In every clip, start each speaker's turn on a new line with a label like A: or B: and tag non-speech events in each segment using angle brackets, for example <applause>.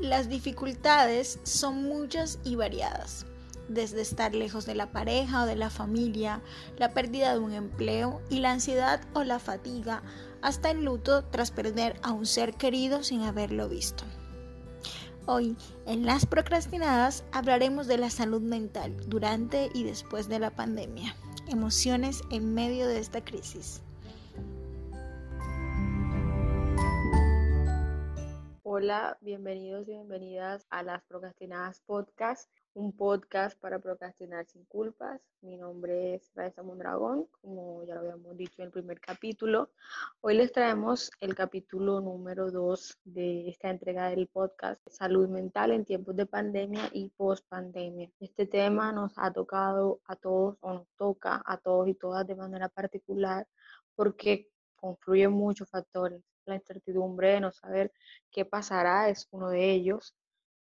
A: Las dificultades son muchas y variadas, desde estar lejos de la pareja o de la familia, la pérdida de un empleo y la ansiedad o la fatiga, hasta el luto tras perder a un ser querido sin haberlo visto. Hoy, en Las Procrastinadas, hablaremos de la salud mental durante y después de la pandemia, emociones en medio de esta crisis.
B: Hola, bienvenidos y bienvenidas a Las Procrastinadas Podcast, un podcast para procrastinar sin culpas. Mi nombre es Raisa Mondragón, como ya lo habíamos dicho en el primer capítulo. Hoy les traemos el capítulo número 2 de esta entrega del podcast, Salud Mental en tiempos de pandemia y post pandemia. Este tema nos ha tocado a todos o nos toca a todos y todas de manera particular porque confluyen muchos factores la incertidumbre de no saber qué pasará es uno de ellos,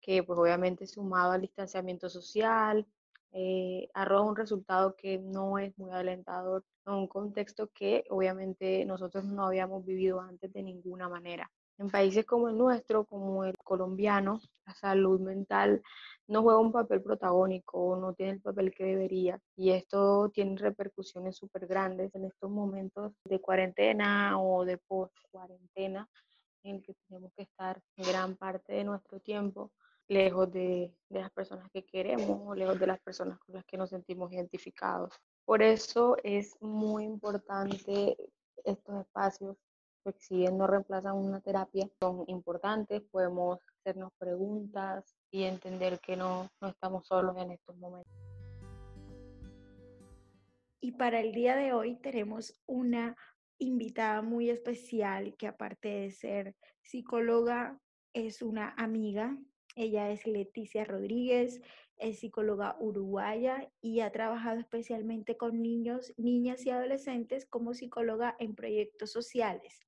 B: que pues obviamente sumado al distanciamiento social, eh, arroja un resultado que no es muy alentador en un contexto que obviamente nosotros no habíamos vivido antes de ninguna manera. En países como el nuestro, como el colombiano, la salud mental no juega un papel protagónico, no tiene el papel que debería. Y esto tiene repercusiones súper grandes en estos momentos de cuarentena o de post-cuarentena, en el que tenemos que estar gran parte de nuestro tiempo lejos de, de las personas que queremos o lejos de las personas con las que nos sentimos identificados. Por eso es muy importante estos espacios que si bien no reemplazan una terapia, son importantes, podemos hacernos preguntas, y entender que no, no estamos solos en estos momentos.
A: Y para el día de hoy tenemos una invitada muy especial que aparte de ser psicóloga, es una amiga. Ella es Leticia Rodríguez, es psicóloga uruguaya y ha trabajado especialmente con niños, niñas y adolescentes como psicóloga en proyectos sociales.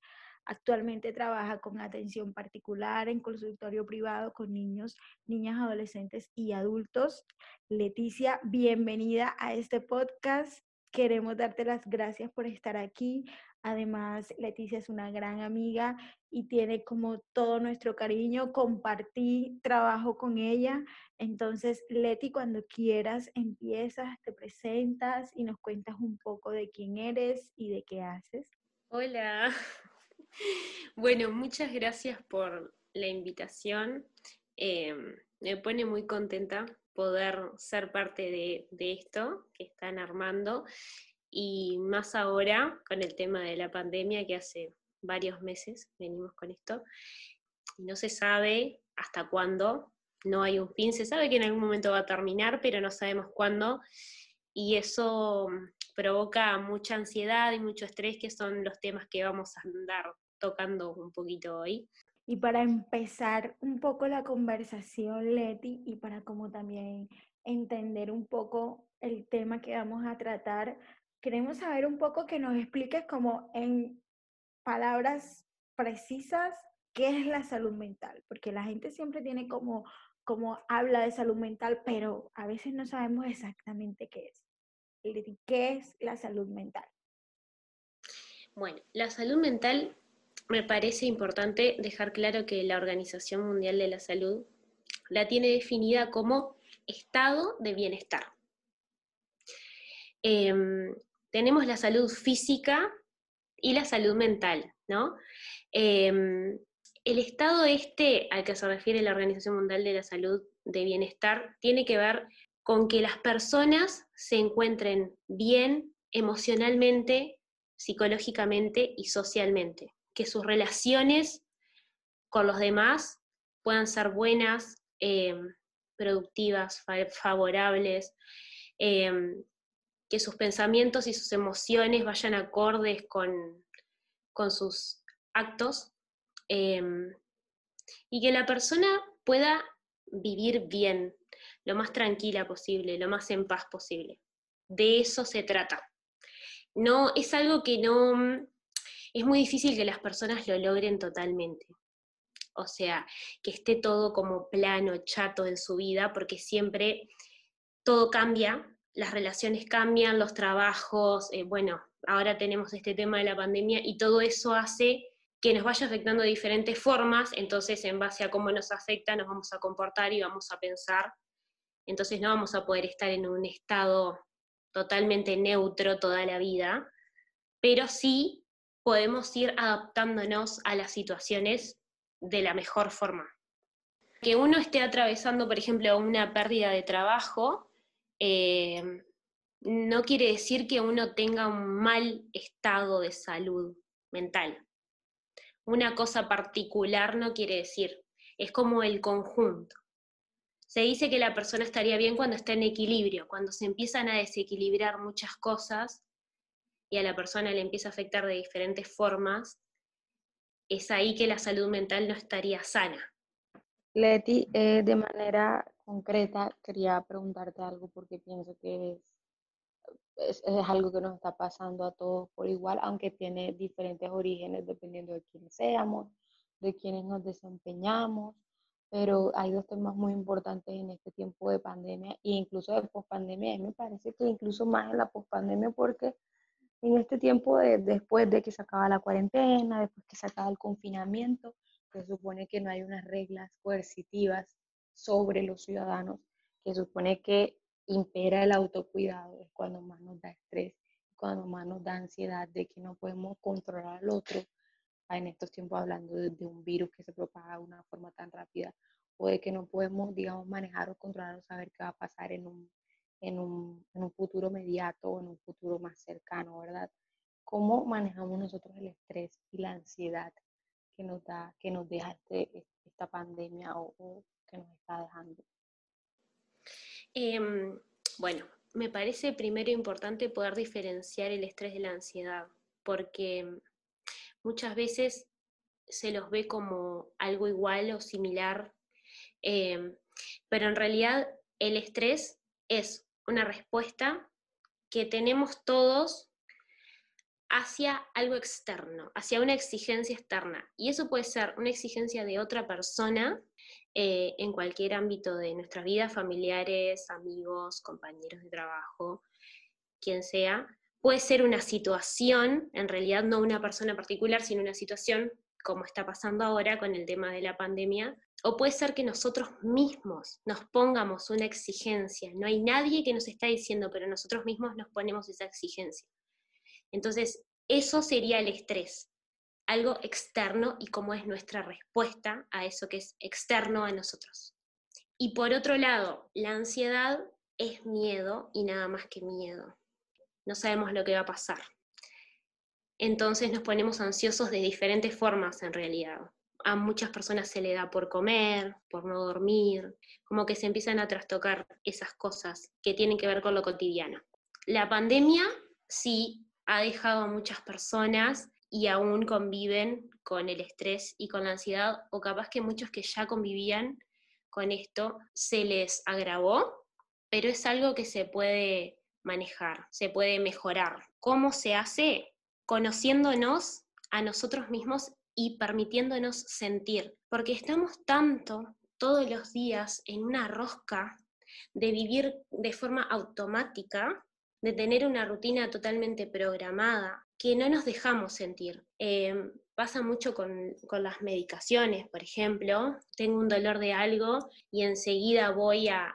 A: Actualmente trabaja con atención particular en consultorio privado con niños, niñas, adolescentes y adultos. Leticia, bienvenida a este podcast. Queremos darte las gracias por estar aquí. Además, Leticia es una gran amiga y tiene como todo nuestro cariño. Compartí trabajo con ella. Entonces, Leti, cuando quieras, empiezas, te presentas y nos cuentas un poco de quién eres y de qué haces.
C: Hola, bueno, muchas gracias por la invitación. Em, me pone muy contenta poder ser parte de, esto que están armando y más ahora con el tema de la pandemia que hace varios meses venimos con esto. No se sabe hasta cuándo, no hay un fin, se sabe que en algún momento va a terminar, pero no sabemos cuándo. Y eso provoca mucha ansiedad y mucho estrés, que son los temas que vamos a andar tocando un poquito hoy.
A: Y para empezar un poco la conversación, Leti, y para como también entender un poco el tema que vamos a tratar, queremos saber un poco que nos expliques como en palabras precisas qué es la salud mental, porque la gente siempre tiene como, como habla de salud mental, pero a veces no sabemos exactamente qué es. ¿Qué es la salud mental?
C: Bueno, la salud mental me parece importante dejar claro que la Organización Mundial de la Salud la tiene definida como estado de bienestar. Em, tenemos la salud física y la salud mental, ¿no? Em, el estado este al que se refiere la Organización Mundial de la Salud de Bienestar tiene que ver con que las personas se encuentren bien emocionalmente, psicológicamente y socialmente. Que sus relaciones con los demás puedan ser buenas, em, productivas, favorables, em, que sus pensamientos y sus emociones vayan acordes con, con sus actos em, y que la persona pueda vivir bien, lo más tranquila posible, lo más en paz posible. De eso se trata. No, es algo que no, es muy difícil que las personas lo logren totalmente. O sea, que esté todo como plano, chato en su vida, porque siempre todo cambia, las relaciones cambian, los trabajos, eh, bueno, ahora tenemos este tema de la pandemia y todo eso hace que nos vaya afectando de diferentes formas, entonces en base a cómo nos afecta nos vamos a comportar y vamos a pensar, entonces no vamos a poder estar en un estado totalmente neutro toda la vida, pero sí podemos ir adaptándonos a las situaciones de la mejor forma. Que uno esté atravesando, por ejemplo, una pérdida de trabajo, eh, no quiere decir que uno tenga un mal estado de salud mental. Una cosa particular no quiere decir, es como el conjunto. Se dice que la persona estaría bien cuando está en equilibrio, cuando se empiezan a desequilibrar muchas cosas y a la persona le empieza a afectar de diferentes formas, es ahí que la salud mental no estaría sana.
B: Leti, eh, de manera concreta, quería preguntarte algo porque pienso que es es, algo que nos está pasando a todos por igual, aunque tiene diferentes orígenes dependiendo de quiénes seamos, de quiénes nos desempeñamos, pero hay dos temas muy importantes en este tiempo de pandemia e incluso de pospandemia. Me parece que incluso más en la pospandemia porque en este tiempo de, después de que se acaba la cuarentena, después que se acaba el confinamiento, se supone que no hay unas reglas coercitivas sobre los ciudadanos, que supone que impera el autocuidado, es cuando más nos da estrés, cuando más nos da ansiedad de que no podemos controlar al otro, en estos tiempos hablando de, un virus que se propaga de una forma tan rápida, o de que no podemos, digamos, manejar o controlar o saber qué va a pasar en un, en un, en un futuro inmediato o en un futuro más cercano, ¿verdad? ¿Cómo manejamos nosotros el estrés y la ansiedad que nos da, que nos deja este, esta pandemia o que nos está dejando?
C: Em, bueno, me parece primero importante poder diferenciar el estrés de la ansiedad, porque muchas veces se los ve como algo igual o similar, em, pero en realidad el estrés es una respuesta que tenemos todos hacia algo externo, hacia una exigencia externa. Y eso puede ser una exigencia de otra persona eh, en cualquier ámbito de nuestra vida, familiares, amigos, compañeros de trabajo, quien sea. Puede ser una situación, en realidad no una persona particular, sino una situación como está pasando ahora con el tema de la pandemia, o puede ser que nosotros mismos nos pongamos una exigencia. No hay nadie que nos está diciendo, pero nosotros mismos nos ponemos esa exigencia. Entonces, eso sería el estrés algo externo y cómo es nuestra respuesta a eso que es externo a nosotros. Y por otro lado, la ansiedad es miedo y nada más que miedo. No sabemos lo que va a pasar. Entonces nos ponemos ansiosos de diferentes formas en realidad. A muchas personas se le da por comer, por no dormir, como que se empiezan a trastocar esas cosas que tienen que ver con lo cotidiano. La pandemia sí ha dejado a muchas personas y aún conviven con el estrés y con la ansiedad, o capaz que muchos que ya convivían con esto se les agravó, pero es algo que se puede manejar, se puede mejorar. ¿Cómo se hace? Conociéndonos a nosotros mismos y permitiéndonos sentir, porque estamos tanto todos los días en una rosca de vivir de forma automática, de tener una rutina totalmente programada, que no nos dejamos sentir. Em, pasa mucho con, las medicaciones, por ejemplo. Tengo un dolor de algo y enseguida voy a,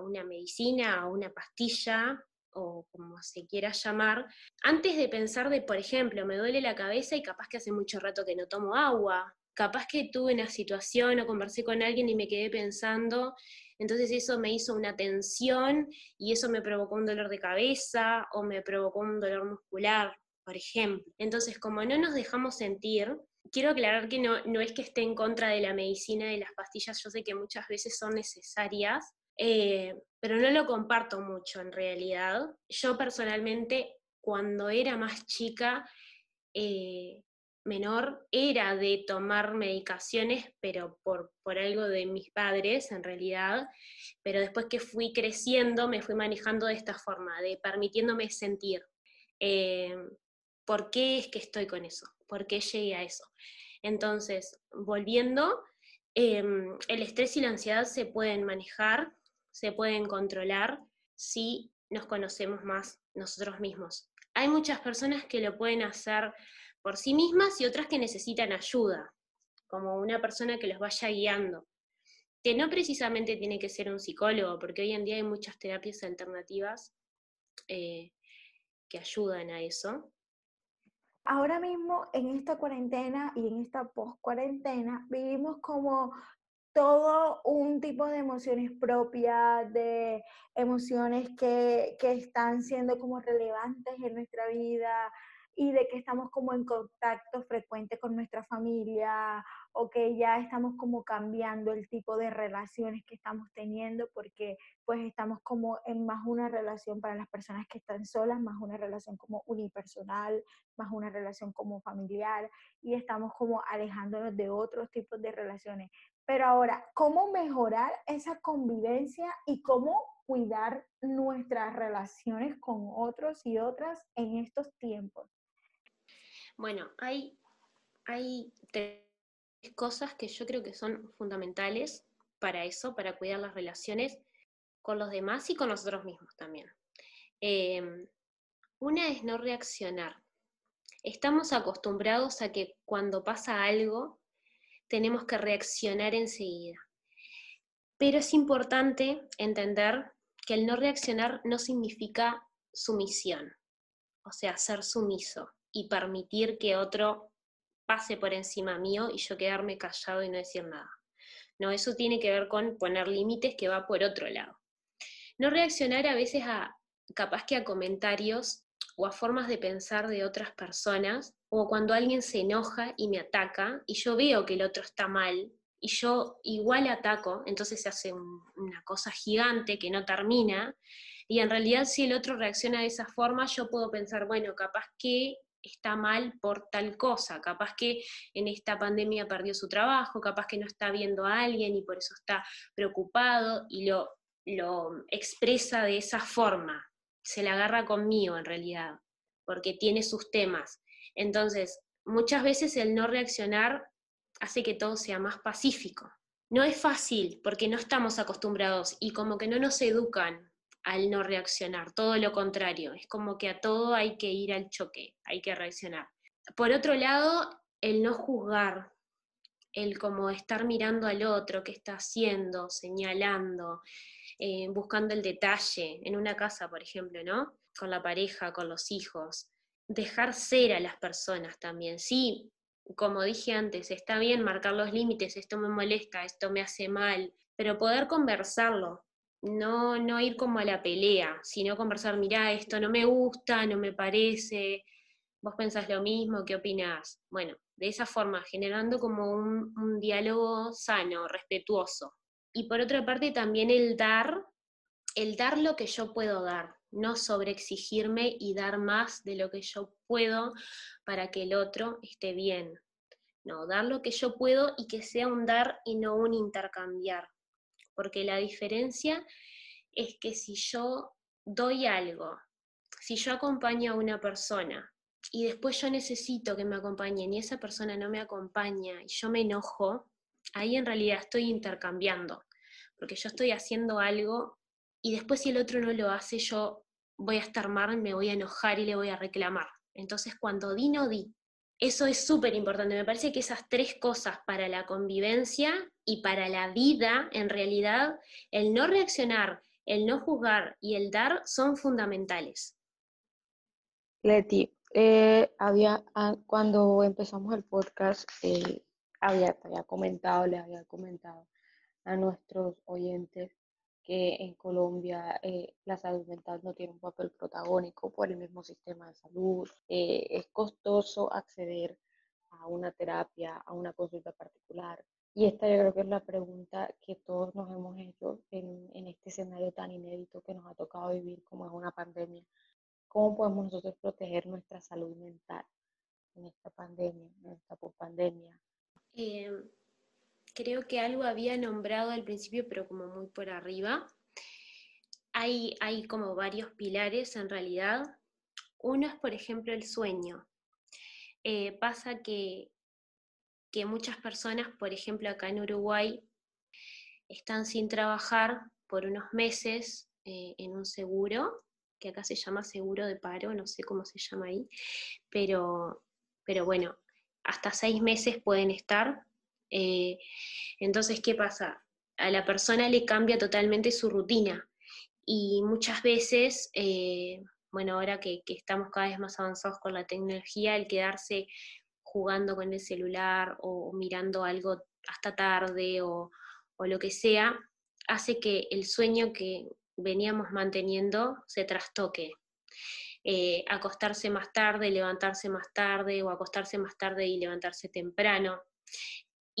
C: una medicina, a una pastilla o como se quiera llamar, antes de pensar de, por ejemplo, me duele la cabeza y capaz que hace mucho rato que no tomo agua, capaz que tuve una situación o conversé con alguien y me quedé pensando, entonces eso me hizo una tensión y eso me provocó un dolor de cabeza o me provocó un dolor muscular por ejemplo. Entonces, como no nos dejamos sentir, quiero aclarar que no, no es que esté en contra de la medicina de las pastillas, yo sé que muchas veces son necesarias, eh, pero no lo comparto mucho en realidad. Yo personalmente, cuando era más chica, eh, menor, era de tomar medicaciones, pero por, por algo de mis padres en realidad, pero después que fui creciendo me fui manejando de esta forma, de permitiéndome sentir. Eh, ¿Por qué es que estoy con eso? ¿Por qué llegué a eso? Entonces, volviendo, em, el estrés y la ansiedad se pueden manejar, se pueden controlar si nos conocemos más nosotros mismos. Hay muchas personas que lo pueden hacer por sí mismas y otras que necesitan ayuda, como una persona que los vaya guiando. Que no precisamente tiene que ser un psicólogo, porque hoy en día hay muchas terapias alternativas eh, que ayudan a eso.
A: Ahora mismo en esta cuarentena y en esta post-cuarentena vivimos como todo un tipo de emociones propias, de emociones que, que están siendo como relevantes en nuestra vida, y de que estamos como en contacto frecuente con nuestra familia o que ya estamos como cambiando el tipo de relaciones que estamos teniendo porque pues estamos como en más una relación para las personas que están solas, más una relación como unipersonal, más una relación como familiar y estamos como alejándonos de otros tipos de relaciones. Pero ahora, ¿cómo mejorar esa convivencia y cómo cuidar nuestras relaciones con otros y otras en estos tiempos?
C: Bueno, hay, tres cosas que yo creo que son fundamentales para eso, para cuidar las relaciones con los demás y con nosotros mismos también. Em, una es no reaccionar. Estamos acostumbrados a que cuando pasa algo tenemos que reaccionar enseguida. Pero es importante entender que el no reaccionar no significa sumisión, o sea, ser sumiso y permitir que otro pase por encima mío y yo quedarme callado y no decir nada. No, eso tiene que ver con poner límites que va por otro lado. No reaccionar a veces a, capaz que a comentarios o a formas de pensar de otras personas, o cuando alguien se enoja y me ataca y yo veo que el otro está mal y yo igual ataco, entonces se hace una cosa gigante que no termina, y en realidad si el otro reacciona de esa forma, yo puedo pensar, bueno, capaz que está mal por tal cosa, capaz que en esta pandemia perdió su trabajo, capaz que no está viendo a alguien y por eso está preocupado y lo, lo expresa de esa forma, se la agarra conmigo en realidad, porque tiene sus temas. Entonces, muchas veces el no reaccionar hace que todo sea más pacífico. No es fácil porque no estamos acostumbrados y como que no nos educan al no reaccionar, todo lo contrario, es como que a todo hay que ir al choque, hay que reaccionar. Por otro lado, el no juzgar, el como estar mirando al otro, qué está haciendo, señalando, eh, buscando el detalle, en una casa, por ejemplo, ¿no? Con la pareja, con los hijos. Dejar ser a las personas también. Sí, como dije antes, está bien marcar los límites, esto me molesta, esto me hace mal, pero poder conversarlo, no, no ir como a la pelea, sino conversar, mirá, esto no me gusta, no me parece, vos pensás lo mismo, ¿qué opinás? Bueno, de esa forma, generando como un, un diálogo sano, respetuoso. Y por otra parte también el dar, el dar lo que yo puedo dar, no sobreexigirme y dar más de lo que yo puedo para que el otro esté bien. No, dar lo que yo puedo y que sea un dar y no un intercambiar porque la diferencia es que si yo doy algo, si yo acompaño a una persona y después yo necesito que me acompañen y esa persona no me acompaña y yo me enojo, ahí en realidad estoy intercambiando, porque yo estoy haciendo algo y después si el otro no lo hace, yo voy a estar mal, me voy a enojar y le voy a reclamar. Entonces cuando di, no di. Eso es súper importante. Me parece que esas tres cosas para la convivencia y para la vida, en realidad, el no reaccionar, el no juzgar y el dar son fundamentales.
B: Leti, eh, había, ah, cuando empezamos el podcast, eh, había, había comentado, les había comentado a nuestros oyentes que en Colombia eh, la salud mental no tiene un papel protagónico por el mismo sistema de salud. Eh, es costoso acceder a una terapia, a una consulta particular. Y esta yo creo que es la pregunta que todos nos hemos hecho en, en este escenario tan inédito que nos ha tocado vivir como es una pandemia. ¿Cómo podemos nosotros proteger nuestra salud mental en esta pandemia, en esta pospandemia?
C: Eh, creo que algo había nombrado al principio, pero como muy por arriba. Hay, hay como varios pilares en realidad. Uno es, por ejemplo, el sueño. Eh, pasa que, que muchas personas, por ejemplo, acá en Uruguay, están sin trabajar por unos meses eh, en un seguro, que acá se llama seguro de paro, no sé cómo se llama ahí, pero pero bueno, hasta seis meses pueden estar. Eh, entonces, ¿qué pasa? A la persona le cambia totalmente su rutina y muchas veces, eh, bueno, ahora que, estamos cada vez más avanzados con la tecnología, el quedarse jugando con el celular o mirando algo hasta tarde o, lo que sea, hace que el sueño que veníamos manteniendo se trastoque. Eh, acostarse más tarde, levantarse más tarde o acostarse más tarde y levantarse temprano.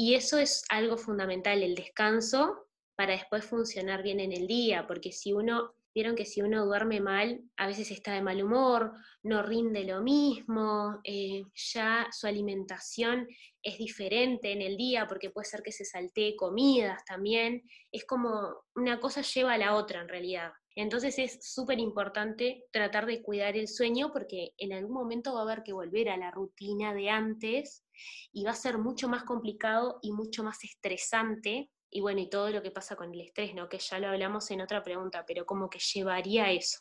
C: Y eso es algo fundamental, el descanso para después funcionar bien en el día, porque si uno, vieron que si uno duerme mal, a veces está de mal humor, no rinde lo mismo, eh, ya su alimentación es diferente en el día, porque puede ser que se saltee comidas también, es como una cosa lleva a la otra en realidad. Entonces es súper importante tratar de cuidar el sueño porque en algún momento va a haber que volver a la rutina de antes y va a ser mucho más complicado y mucho más estresante y bueno, y todo lo que pasa con el estrés, ¿no? Que ya lo hablamos en otra pregunta, pero como que llevaría eso.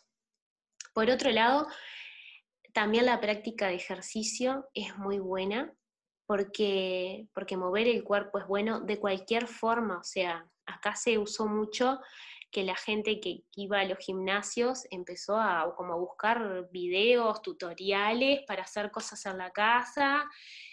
C: Por otro lado, también la práctica de ejercicio es muy buena porque, porque mover el cuerpo es bueno de cualquier forma, o sea, acá se usó mucho que la gente que iba a los gimnasios empezó a como a buscar videos, tutoriales para hacer cosas en la casa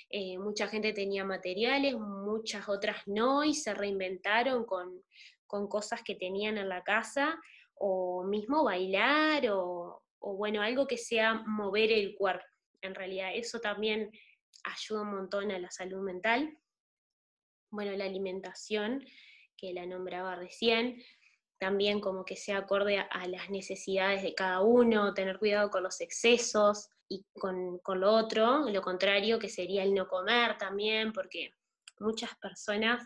C: eh, mucha gente tenía materiales, muchas otras no, y se reinventaron con, cosas que tenían en la casa, o mismo bailar, o, bueno, algo que sea mover el cuerpo. En realidad, eso también ayuda un montón a la salud mental. Bueno, la alimentación, que la nombraba recién, también como que sea acorde a las necesidades de cada uno, tener cuidado con los excesos, y con, lo otro, lo contrario, que sería el no comer también, porque muchas personas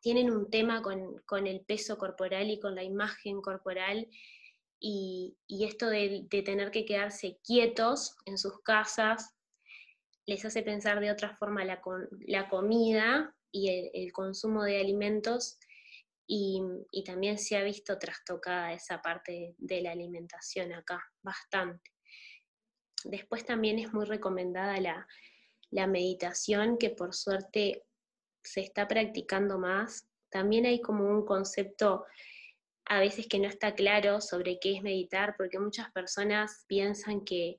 C: tienen un tema con, el peso corporal y con la imagen corporal, y, esto de, tener que quedarse quietos en sus casas les hace pensar de otra forma la, la comida y el, consumo de alimentos, y, y, también se ha visto trastocada esa parte de la alimentación acá, bastante. Después también es muy recomendada la, meditación, que por suerte se está practicando más. También hay como un concepto a veces que no está claro sobre qué es meditar, porque muchas personas piensan que,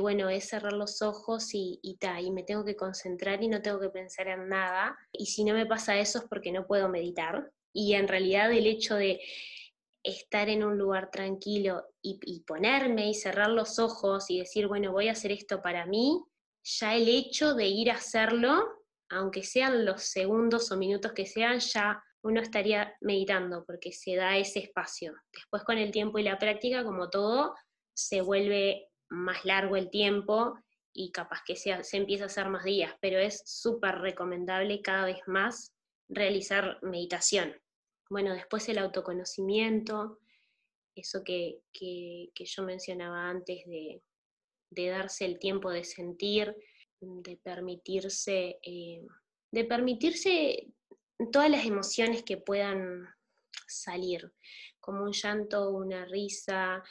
C: bueno, es cerrar los ojos y, y, y me tengo que concentrar y no tengo que pensar en nada. Y si no me pasa eso es porque no puedo meditar. Y en realidad el hecho de estar en un lugar tranquilo y, ponerme y cerrar los ojos y decir, bueno, voy a hacer esto para mí, ya el hecho de ir a hacerlo, aunque sean los segundos o minutos que sean, ya uno estaría meditando porque se da ese espacio. Después con el tiempo y la práctica, como todo, se vuelve más largo el tiempo y capaz que se, se empieza a hacer más días, pero es súper recomendable cada vez más realizar meditación. Bueno, después el autoconocimiento, eso que, yo mencionaba antes de, darse el tiempo de sentir, de permitirse, eh, de permitirse todas las emociones que puedan salir, como un llanto, una risa,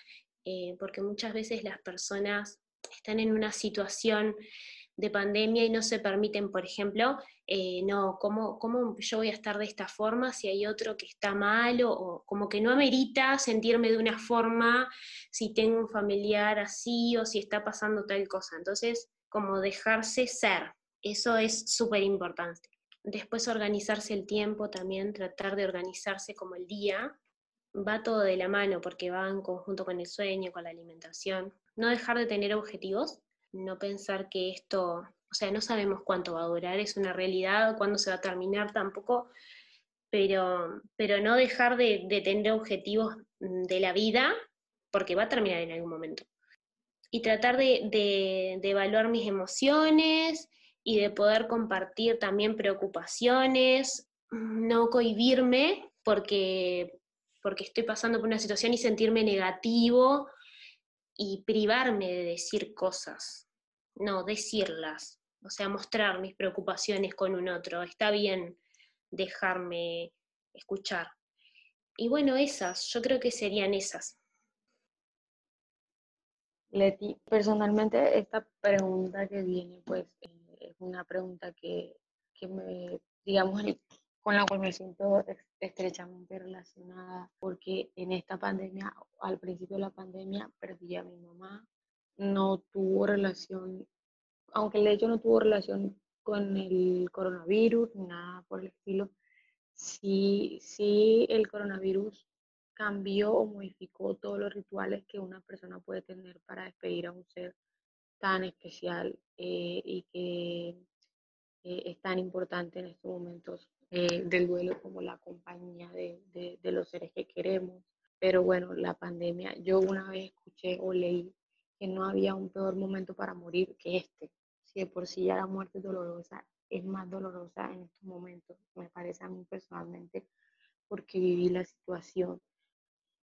C: eh, porque muchas veces las personas están en una situación de pandemia y no se permiten, por ejemplo, eh, no, ¿cómo, ¿cómo, yo voy a estar de esta forma si hay otro que está malo? O como que no amerita sentirme de una forma si tengo un familiar así o si está pasando tal cosa. Entonces, como dejarse ser, eso es súper importante. Después organizarse el tiempo también, tratar de organizarse como el día, va todo de la mano porque va en conjunto con el sueño, con la alimentación. No dejar de tener objetivos, no pensar que esto, o sea, no sabemos cuánto va a durar, es una realidad, cuándo se va a terminar tampoco, pero, pero no dejar de, tener objetivos de la vida, porque va a terminar en algún momento. Y tratar de, evaluar mis emociones y de poder compartir también preocupaciones, no cohibirme porque, porque estoy pasando por una situación y sentirme negativo y privarme de decir cosas no decirlas, o sea, mostrar mis preocupaciones con un otro. Está bien dejarme escuchar. Y bueno, esas, yo creo que serían esas.
B: Leti, personalmente esta pregunta que viene, pues eh, es una pregunta que, que me, digamos, con la cual me siento estrechamente relacionada, porque en esta pandemia, al principio de la pandemia, perdí a mi mamá, no tuvo relación, aunque de hecho no tuvo relación con el coronavirus, ni nada por el estilo, sí, sí el coronavirus cambió o modificó todos los rituales que una persona puede tener para despedir a un ser tan especial eh, y que eh, es tan importante en estos momentos eh, del duelo como la compañía de, de, los seres que queremos. Pero bueno, la pandemia, yo una vez escuché o leí que no había un peor momento para morir que este. Si de por sí ya la muerte dolorosa, es más dolorosa en estos momentos, me parece a mí personalmente, porque viví la situación.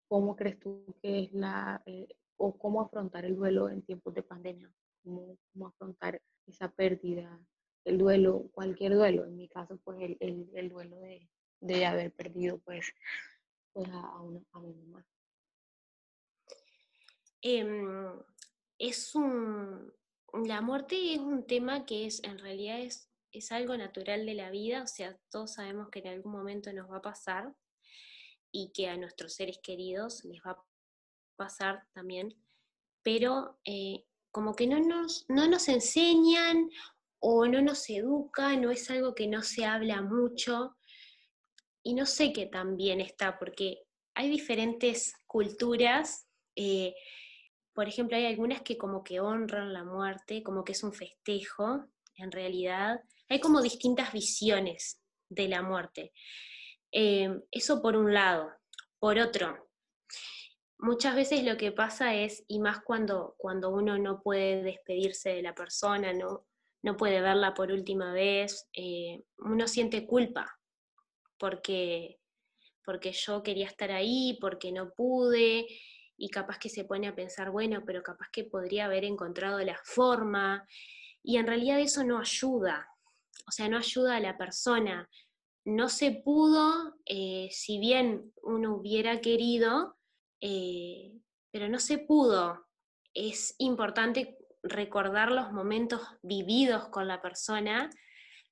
B: ¿Cómo crees tú que es la, eh, o cómo afrontar el duelo en tiempos de pandemia? ¿Cómo, cómo afrontar esa pérdida, el duelo, cualquier duelo? En mi caso, pues el, el, el duelo de, de, haber perdido pues, pues a, una, a mi mamá.
C: Eh, es un, la muerte es un tema que es, en realidad es, es algo natural de la vida, o sea, todos sabemos que en algún momento nos va a pasar y que a nuestros seres queridos les va a pasar también, pero eh, como que no nos, no nos enseñan o no nos educan, no es algo que no se habla mucho, y no sé qué también está, porque hay diferentes culturas. Eh, por ejemplo, hay algunas que como que honran la muerte, como que es un festejo, en realidad. Hay como distintas visiones de la muerte. Eh, eso por un lado. Por otro, muchas veces lo que pasa es, y más cuando, cuando uno no puede despedirse de la persona, no, no puede verla por última vez, eh, uno siente culpa porque, porque yo quería estar ahí, porque no pude, y capaz que se pone a pensar, bueno, pero capaz que podría haber encontrado la forma, y en realidad eso no ayuda, o sea, no ayuda a la persona. No se pudo, eh, si bien uno hubiera querido, eh, pero no se pudo. Es importante recordar los momentos vividos con la persona,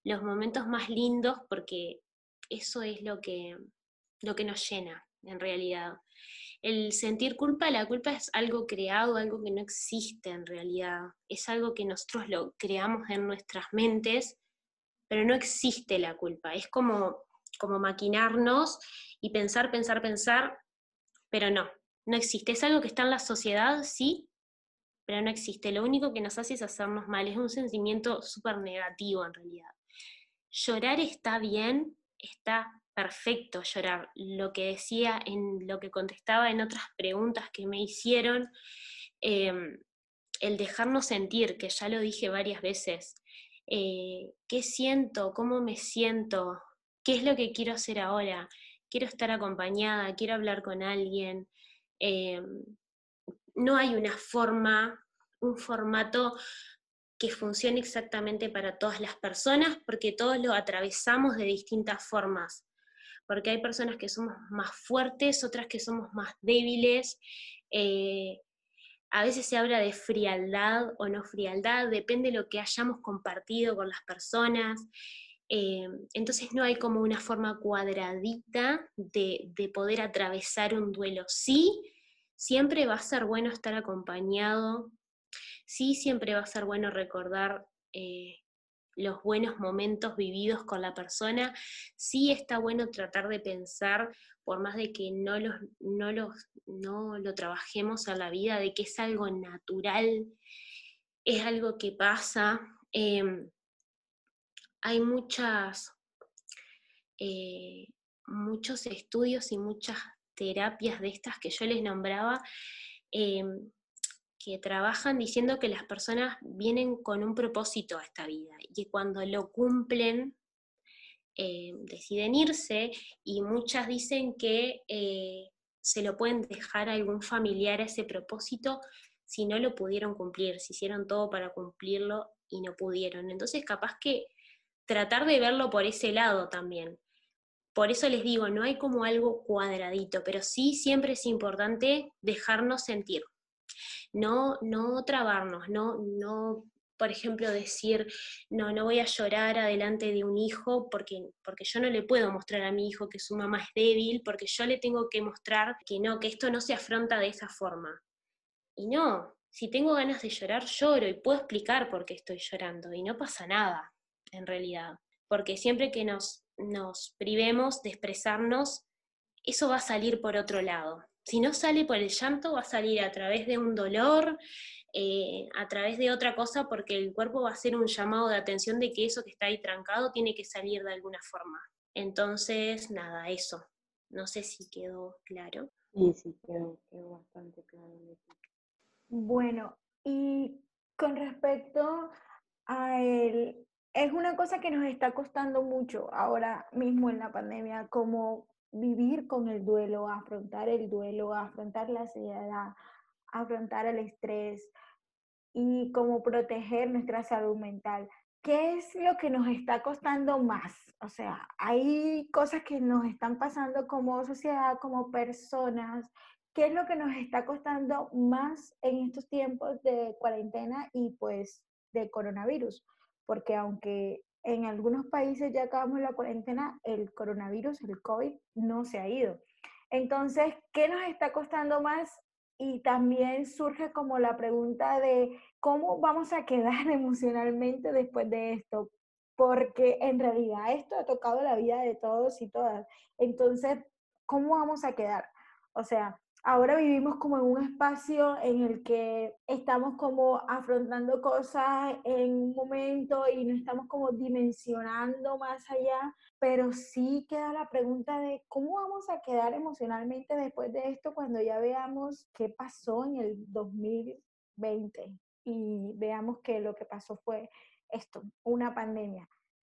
C: los momentos más lindos, porque eso es lo que, lo que nos llena en realidad. El sentir culpa, la culpa es algo creado, algo que no existe en realidad, es algo que nosotros lo creamos en nuestras mentes, pero no existe la culpa, es como, como maquinarnos y pensar, pensar, pensar, pero no, no existe, es algo que está en la sociedad, sí, pero no existe, lo único que nos hace es hacernos mal, es un sentimiento súper negativo en realidad. Llorar está bien, está perfecto llorar. Lo que decía en lo que contestaba en otras preguntas que me hicieron, em, el dejarnos sentir, que ya lo dije varias veces, eh, qué siento, cómo me siento, qué es lo que quiero hacer ahora, quiero estar acompañada, quiero hablar con alguien. Em, no hay una forma, un formato que funcione exactamente para todas las personas, porque todos lo atravesamos de distintas formas porque hay personas que somos más fuertes, otras que somos más débiles. Eh, a veces se habla de frialdad o no frialdad, depende de lo que hayamos compartido con las personas. Eh, entonces no hay como una forma cuadradita de, poder atravesar un duelo. Sí, siempre va a ser bueno estar acompañado, sí, siempre va a ser bueno recordar eh, los buenos momentos vividos con la persona, sí está bueno tratar de pensar, por más de que no, los, no, los, no lo trabajemos a la vida, de que es algo natural, es algo que pasa. Em, hay muchas, eh, muchos estudios y muchas terapias de estas que yo les nombraba, em, que trabajan diciendo que las personas vienen con un propósito a esta vida y que cuando lo cumplen eh, deciden irse y muchas dicen que eh, se lo pueden dejar a algún familiar ese propósito si no lo pudieron cumplir, si hicieron todo para cumplirlo y no pudieron. Entonces capaz que tratar de verlo por ese lado también. Por eso les digo, no hay como algo cuadradito, pero sí siempre es importante dejarnos sentir No, no trabarnos, no, no, por ejemplo, decir, no, no voy a llorar adelante de un hijo porque, porque yo no le puedo mostrar a mi hijo que su mamá es débil, porque yo le tengo que mostrar que no, que esto no se afronta de esa forma. Y no, si tengo ganas de llorar, lloro y puedo explicar por qué estoy llorando y no pasa nada, en realidad. Porque siempre que nos, nos privemos de expresarnos, eso va a salir por otro lado. Si no sale por el llanto, va a salir a través de un dolor, eh, a través de otra cosa, porque el cuerpo va a hacer un llamado de atención de que eso que está ahí trancado tiene que salir de alguna forma. Entonces, nada, eso. No sé si quedó claro.
B: Sí, sí, quedó, quedó bastante claro.
A: Bueno, y con respecto a él, es una cosa que nos está costando mucho ahora mismo en la pandemia, como vivir con el duelo, afrontar el duelo, afrontar la ansiedad, afrontar el estrés y cómo proteger nuestra salud mental. ¿Qué es lo que nos está costando más? O sea, hay cosas que nos están pasando como sociedad, como personas, ¿Qué es lo que nos está costando más en estos tiempos de cuarentena y pues de coronavirus? Porque aunque en algunos países ya acabamos la cuarentena, el coronavirus, el COVID, no se ha ido. Entonces, ¿qué nos está costando más? Y también surge como la pregunta de cómo vamos a quedar <laughs> emocionalmente después de esto, porque en realidad esto ha tocado la vida de todos y todas. Entonces, ¿cómo vamos a quedar? O sea, ahora vivimos como en un espacio en el que estamos como afrontando cosas en un momento y no estamos como dimensionando más allá, pero sí queda la pregunta de cómo vamos a quedar emocionalmente después de esto cuando ya veamos qué pasó en el 2020 y veamos que lo que pasó fue esto, una pandemia.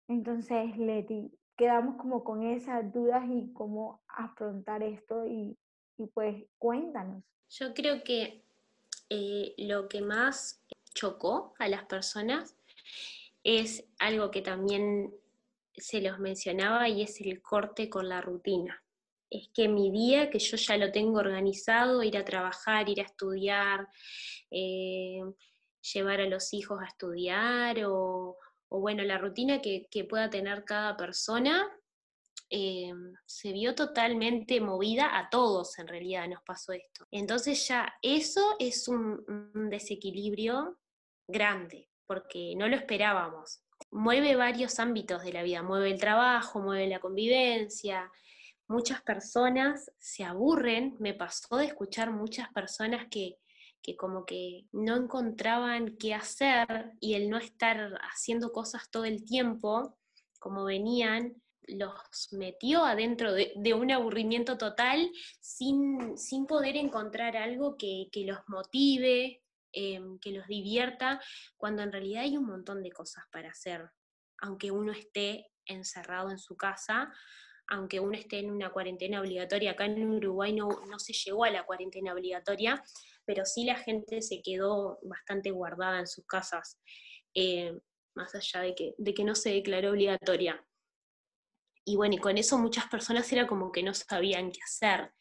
A: Entonces, Leti, quedamos como con esas dudas y cómo afrontar esto y y pues cuéntanos.
C: Yo creo que eh, lo que más chocó a las personas es algo que también se los mencionaba y es el corte con la rutina. Es que mi día, que yo ya lo tengo organizado, ir a trabajar, ir a estudiar, eh, llevar a los hijos a estudiar o, bueno, la rutina que pueda tener cada persona, eh, se vio totalmente movida a todos, en realidad nos pasó esto. Entonces ya eso es un, desequilibrio grande, porque no lo esperábamos. Mueve varios ámbitos de la vida, mueve el trabajo, mueve la convivencia. Muchas personas se aburren, me pasó de escuchar muchas personas que, que como que no encontraban qué hacer y el no estar haciendo cosas todo el tiempo, como venían, los metió adentro de, un aburrimiento total sin, sin, poder encontrar algo que, los motive, em, que los divierta, cuando en realidad hay un montón de cosas para hacer, aunque uno esté encerrado en su casa, aunque uno esté en una cuarentena obligatoria. Acá en Uruguay no, no se llegó a la cuarentena obligatoria, pero sí la gente se quedó bastante guardada en sus casas, eh, más allá de que, de que no se declaró obligatoria y bueno, y con eso muchas personas era como que no sabían qué hacer.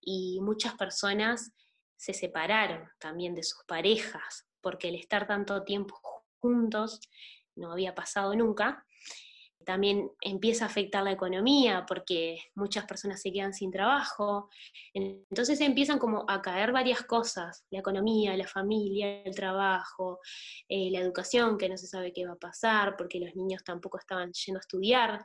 C: Y muchas personas se separaron también de sus parejas, porque el estar tanto tiempo juntos no había pasado nunca. También empieza a afectar la economía porque muchas personas se quedan sin trabajo. Entonces empiezan como a caer varias cosas, la economía, la familia, el trabajo, eh, la educación, que no se sabe qué va a pasar porque los niños tampoco estaban yendo a estudiar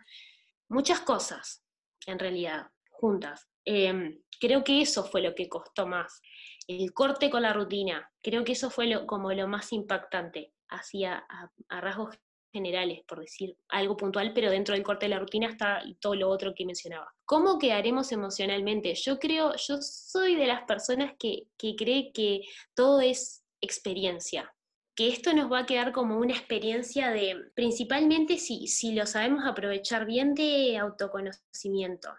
C: muchas cosas, en realidad, juntas. Em, creo que eso fue lo que costó más, el corte con la rutina. Creo que eso fue lo, como lo más impactante, hacia a, rasgos generales, por decir algo puntual, pero dentro del corte de la rutina está todo lo otro que mencionaba. ¿Cómo quedaremos emocionalmente? Yo creo, yo soy de las personas que, que cree que todo es experiencia que esto nos va a quedar como una experiencia de, principalmente si, si lo sabemos aprovechar bien, de autoconocimiento.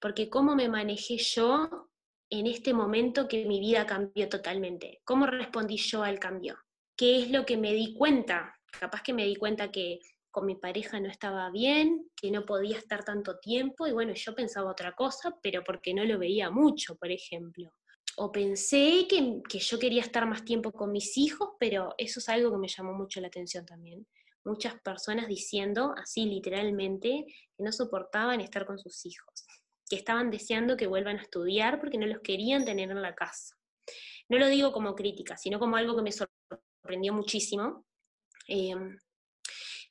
C: Porque cómo me manejé yo en este momento que mi vida cambió totalmente. ¿Cómo respondí yo al cambio? ¿Qué es lo que me di cuenta? Capaz que me di cuenta que con mi pareja no estaba bien, que no podía estar tanto tiempo, y bueno, yo pensaba otra cosa, pero porque no lo veía mucho, por ejemplo. O pensé que, que, yo quería estar más tiempo con mis hijos, pero eso es algo que me llamó mucho la atención también. Muchas personas diciendo, así literalmente, que no soportaban estar con sus hijos, que estaban deseando que vuelvan a estudiar porque no los querían tener en la casa. No lo digo como crítica, sino como algo que me sorprendió muchísimo. Eh,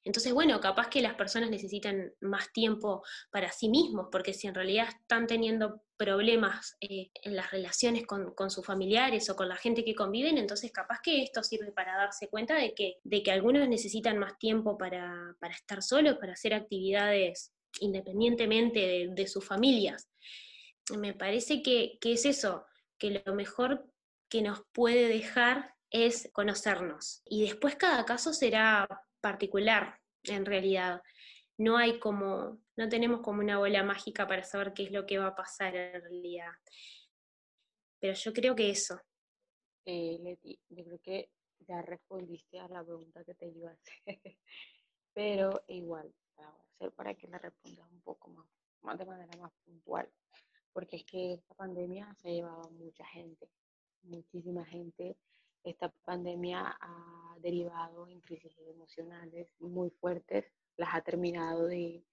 C: entonces, bueno, capaz que las personas necesitan más tiempo para sí mismos, porque si en realidad están teniendo problemas eh, en las relaciones con, sus familiares o con la gente que conviven, entonces capaz que esto sirve para darse cuenta de que, de que algunos necesitan más tiempo para, estar solos, para hacer actividades independientemente de, sus familias. Me parece que, que es eso, que lo mejor que nos puede dejar es conocernos. Y después cada caso será particular, en realidad. No hay como, no tenemos como una bola mágica para saber qué es lo que va a pasar en realidad. Pero yo creo que eso.
B: Eh, Leti, yo creo que ya respondiste a la pregunta que te iba a hacer. <laughs> Pero igual, para que la respondas un poco más, más de manera más puntual. Porque es que esta pandemia se ha llevado a mucha gente, muchísima gente esta pandemia ha derivado en crisis emocionales muy fuertes, las ha terminado de,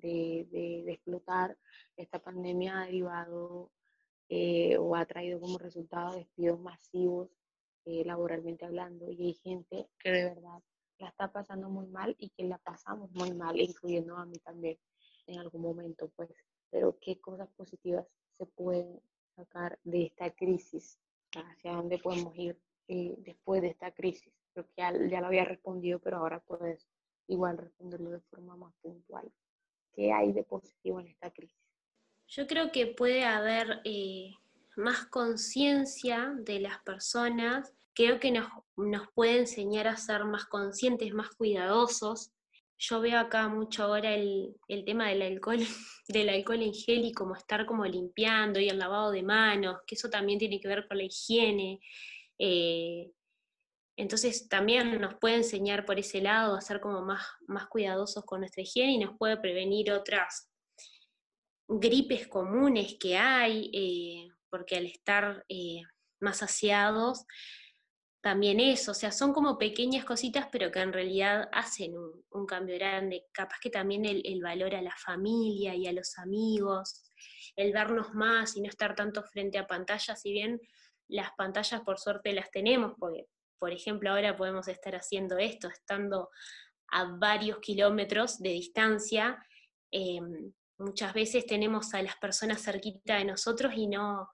B: explotar. Esta pandemia ha derivado eh, o ha traído como resultado despidos masivos eh, laboralmente hablando y hay gente que de verdad la está pasando muy mal y que la pasamos muy mal, incluyendo a mí también en algún momento, pues. Pero qué cosas positivas se pueden sacar de esta crisis, hacia dónde podemos ir eh, después de esta crisis? Creo que ya, ya, lo había respondido, pero ahora puedes igual responderlo de forma más puntual. ¿Qué hay de positivo en esta crisis?
C: Yo creo que puede haber eh, más conciencia de las personas. Creo que nos, nos puede enseñar a ser más conscientes, más cuidadosos. Yo veo acá mucho ahora el, el tema del alcohol, <laughs> del alcohol en gel y como estar como limpiando y el lavado de manos, que eso también tiene que ver con la higiene. Eh, entonces también nos puede enseñar por ese lado a ser como más, más cuidadosos con nuestra higiene y nos puede prevenir otras gripes comunes que hay, eh, porque al estar eh, más saciados, también eso, o sea, son como pequeñas cositas, pero que en realidad hacen un, cambio grande. Capaz que también el, el, valor a la familia y a los amigos, el vernos más y no estar tanto frente a pantallas, si bien las pantallas por suerte las tenemos, porque por ejemplo ahora podemos estar haciendo esto, estando a varios kilómetros de distancia, em, muchas veces tenemos a las personas cerquita de nosotros y no,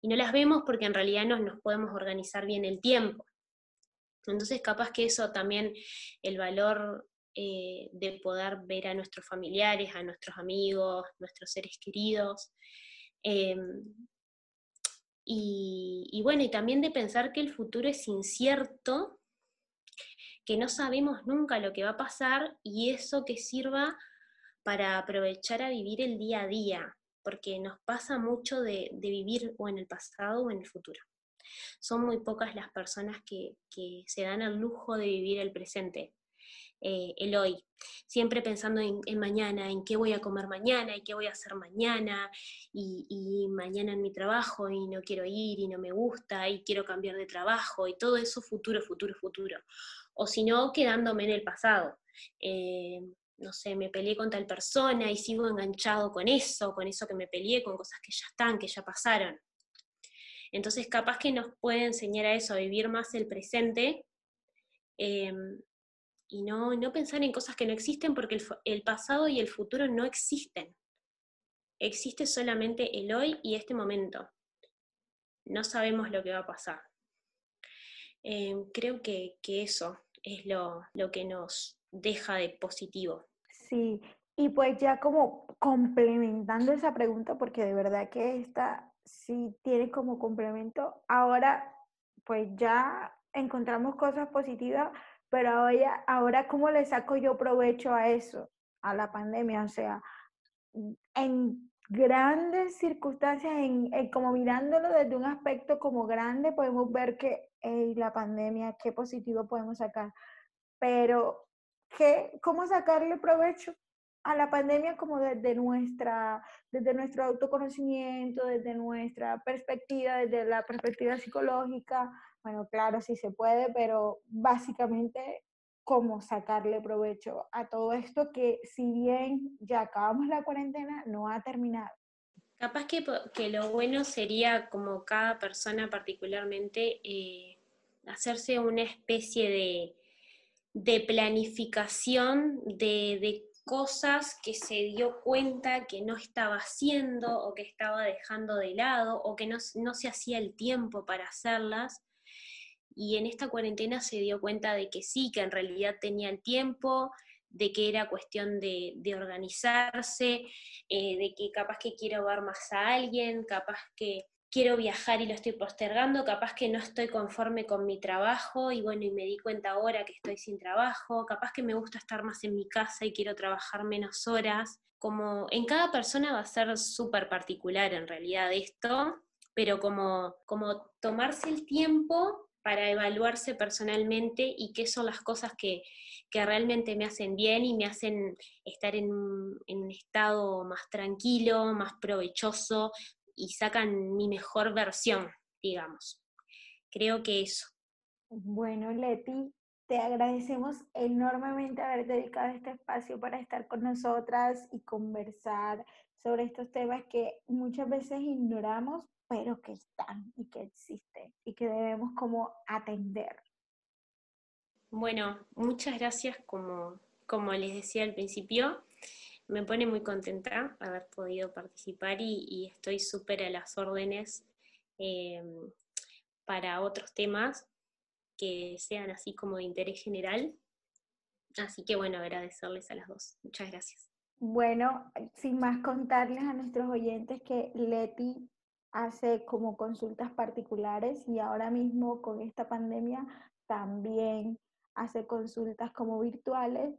C: y no las vemos porque en realidad no nos podemos organizar bien el tiempo. Entonces capaz que eso también, el valor eh, de poder ver a nuestros familiares, a nuestros amigos, nuestros seres queridos, em, y, bueno, y también de pensar que el futuro es incierto, que no sabemos nunca lo que va a pasar y eso que sirva para aprovechar a vivir el día a día, porque nos pasa mucho de, vivir o en el pasado o en el futuro. Son muy pocas las personas que, que se dan el lujo de vivir el presente. Eh, el hoy, siempre pensando en, mañana, en qué voy a comer mañana y qué voy a hacer mañana, y, mañana en mi trabajo y no quiero ir y no me gusta y quiero cambiar de trabajo y todo eso futuro, futuro, futuro. O si no, quedándome en el pasado. Eh, no sé, me peleé con tal persona y sigo enganchado con eso, con eso que me peleé, con cosas que ya están, que ya pasaron. Entonces, capaz que nos puede enseñar a eso, a vivir más el presente, em, y no, no pensar en cosas que no existen porque el, pasado y el futuro no existen. Existe solamente el hoy y este momento. No sabemos lo que va a pasar. Em, creo que, eso es lo, lo que nos deja de positivo.
A: Sí, y pues ya como complementando esa pregunta, porque de verdad que esta sí tiene como complemento, ahora pues ya encontramos cosas positivas, pero ahora, ahora ¿cómo le saco yo provecho a eso, a la pandemia? O sea, en grandes circunstancias, en, como mirándolo desde un aspecto como grande, podemos ver que la pandemia, qué positivo podemos sacar. Pero, ¿qué, ¿cómo sacarle provecho? a la pandemia como desde, nuestra, desde nuestro autoconocimiento, desde nuestra perspectiva, desde la perspectiva psicológica. Bueno, claro, sí se puede, pero básicamente cómo sacarle provecho a todo esto que si bien ya acabamos la cuarentena, no ha terminado.
C: Capaz que, que lo bueno sería como cada persona particularmente eh, hacerse una especie de, de planificación de, de cosas que se dio cuenta que no estaba haciendo o que estaba dejando de lado o que no, no, se hacía el tiempo para hacerlas. Y en esta cuarentena se dio cuenta de que sí, que en realidad tenía el tiempo, de que era cuestión de, de organizarse, eh, de que capaz que quiero ver más a alguien, capaz que quiero viajar y lo estoy postergando, capaz que no estoy conforme con mi trabajo y bueno, y me di cuenta ahora que estoy sin trabajo, capaz que me gusta estar más en mi casa y quiero trabajar menos horas. Como en cada persona va a ser súper particular en realidad esto, pero como, como tomarse el tiempo para evaluarse personalmente y qué son las cosas que, que realmente me hacen bien y me hacen estar en, en, un estado más tranquilo, más provechoso, y sacan mi mejor versión, digamos. Creo que eso.
A: Bueno, Leti, te agradecemos enormemente haber dedicado este espacio para estar con nosotras y conversar sobre estos temas que muchas veces ignoramos, pero que están y que existen y que debemos como atender.
C: Bueno, muchas gracias como, como les decía al principio me pone muy contenta haber podido participar y, estoy súper a las órdenes em, para otros temas que sean así como de interés general. Así que bueno, agradecerles a las dos. Muchas gracias.
A: Bueno, sin más contarles a nuestros oyentes que Leti hace como consultas particulares y ahora mismo con esta pandemia también hace consultas como virtuales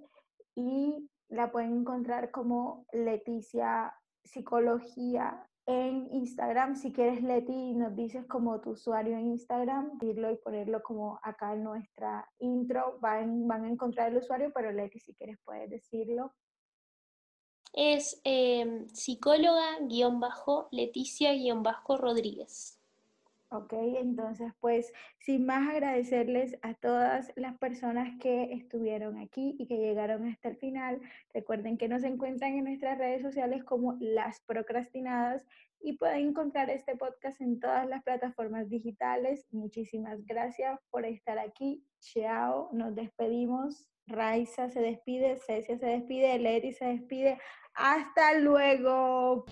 A: y la pueden encontrar como Leticia Psicología en Instagram. Si quieres, Leti, nos dices como tu usuario en Instagram, irlo y ponerlo como acá en nuestra intro. Van, van a encontrar el usuario, pero Leti, si quieres, puedes decirlo.
C: Es eh, psicóloga-leticia-rodríguez.
A: Ok, entonces pues sin más agradecerles a todas las personas que estuvieron aquí y que llegaron hasta el final. Recuerden que nos encuentran en nuestras redes sociales como Las Procrastinadas y pueden encontrar este podcast en todas las plataformas digitales. Muchísimas gracias por estar aquí. Chao, nos despedimos. Raiza se despide, Cecia se despide, Leti se despide. Hasta luego.